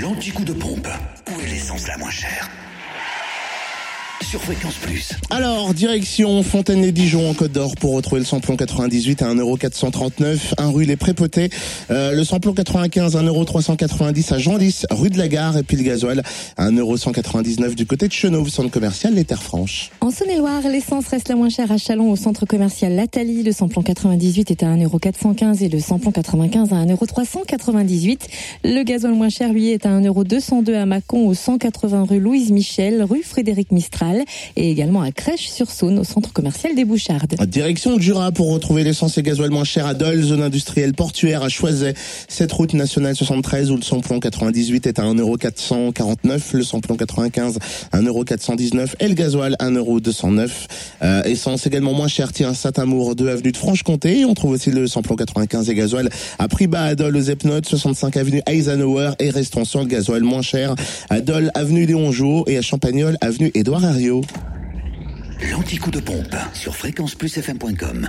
L'anti-coup de pompe. Où est l'essence la moins chère? Sur Fréquence Plus. Alors, direction Fontaine-les-Dijon en Côte d'Or pour retrouver le samplon 98 à 1,439€, 1 rue Les Prépotés. Euh, le samplon 95 à 1,390€ à Genlis, rue de la Gare. Et puis le gasoil à 1,199€ du côté de Chenauve, centre commercial Les Terres Franches. En Saône-et-Loire, l'essence reste la moins chère à Chalon au centre commercial Lathalie. Le samplon 98 est à 1,415€ et le samplon 95 à 1,398€. Le gasoil moins cher, lui, est à 1,202€ à Mâcon au 180 rue Louise Michel, rue Frédéric Mistral et également à Crèche-sur-Saône au centre commercial des Bouchardes. Direction Jura pour retrouver l'essence et gasoil moins cher à Dole, zone industrielle portuaire à Choiset. Cette route nationale 73 où le samplon 98 est à 1,449€, le samplon 95 à 1,419€ et le gasoil 1,209€. Euh, essence également moins cher, tiens, Saint-Amour, 2 avenue de Franche-Comté. On trouve aussi le samplon 95 et gasoil à prix bas à Dole, aux Epnotes, 65 avenue Eisenhower et restons sur le gasoil moins cher à Dole, avenue Léon Jouot et à Champagnol, avenue Édouard Herriot. L'anti-coup de pompe sur fréquenceplusfm.com.